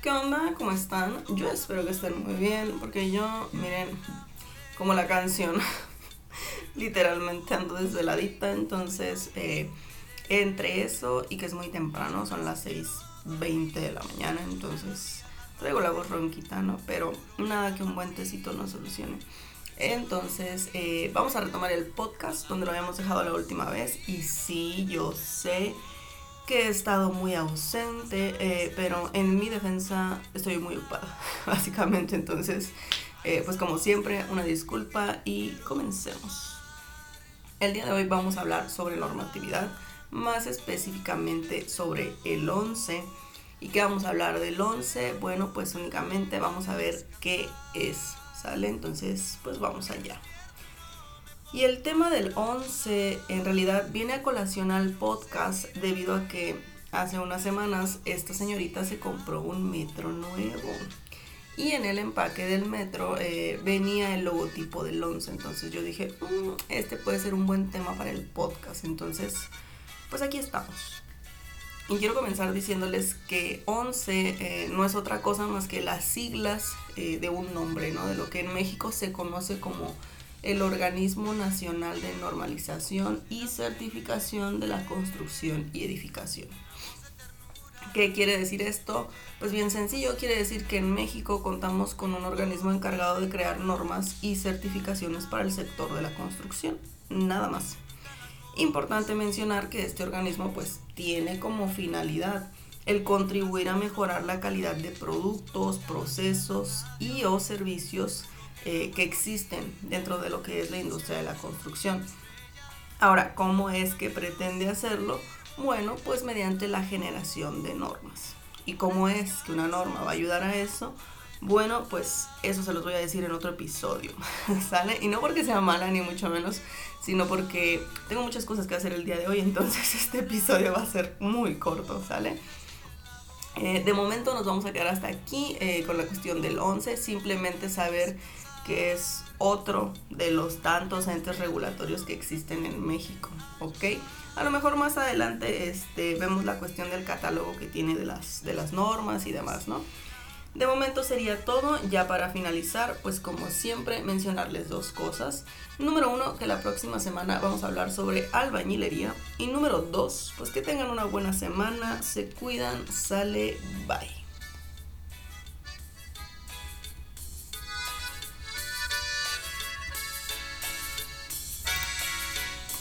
¿Qué onda? ¿Cómo están? Yo espero que estén muy bien, porque yo, miren, como la canción, literalmente ando desveladita, entonces eh, entre eso y que es muy temprano, son las 6.20 de la mañana, entonces traigo la voz ronquita, ¿no? Pero nada que un buen tecito no solucione. Entonces, eh, vamos a retomar el podcast donde lo habíamos dejado la última vez. Y sí, yo sé que he estado muy ausente, eh, pero en mi defensa estoy muy ocupada, básicamente. Entonces, eh, pues como siempre, una disculpa y comencemos. El día de hoy vamos a hablar sobre normatividad, más específicamente sobre el 11. ¿Y qué vamos a hablar del 11? Bueno, pues únicamente vamos a ver qué es, ¿sale? Entonces, pues vamos allá. Y el tema del 11 en realidad viene a colación al podcast debido a que hace unas semanas esta señorita se compró un metro nuevo. Y en el empaque del metro eh, venía el logotipo del 11. Entonces yo dije, mm, este puede ser un buen tema para el podcast. Entonces, pues aquí estamos. Y quiero comenzar diciéndoles que 11 eh, no es otra cosa más que las siglas eh, de un nombre, ¿no? De lo que en México se conoce como el Organismo Nacional de Normalización y Certificación de la Construcción y Edificación. ¿Qué quiere decir esto? Pues bien sencillo, quiere decir que en México contamos con un organismo encargado de crear normas y certificaciones para el sector de la construcción. Nada más. Importante mencionar que este organismo pues tiene como finalidad el contribuir a mejorar la calidad de productos, procesos y o servicios eh, que existen dentro de lo que es la industria de la construcción. Ahora, ¿cómo es que pretende hacerlo? Bueno, pues mediante la generación de normas. ¿Y cómo es que una norma va a ayudar a eso? Bueno, pues eso se los voy a decir en otro episodio, ¿sale? Y no porque sea mala ni mucho menos, sino porque tengo muchas cosas que hacer el día de hoy, entonces este episodio va a ser muy corto, ¿sale? Eh, de momento nos vamos a quedar hasta aquí eh, con la cuestión del 11, simplemente saber que es otro de los tantos entes regulatorios que existen en México, ¿ok? A lo mejor más adelante este, vemos la cuestión del catálogo que tiene de las, de las normas y demás, ¿no? De momento sería todo, ya para finalizar, pues como siempre mencionarles dos cosas. Número uno, que la próxima semana vamos a hablar sobre albañilería. Y número dos, pues que tengan una buena semana, se cuidan, sale, bye.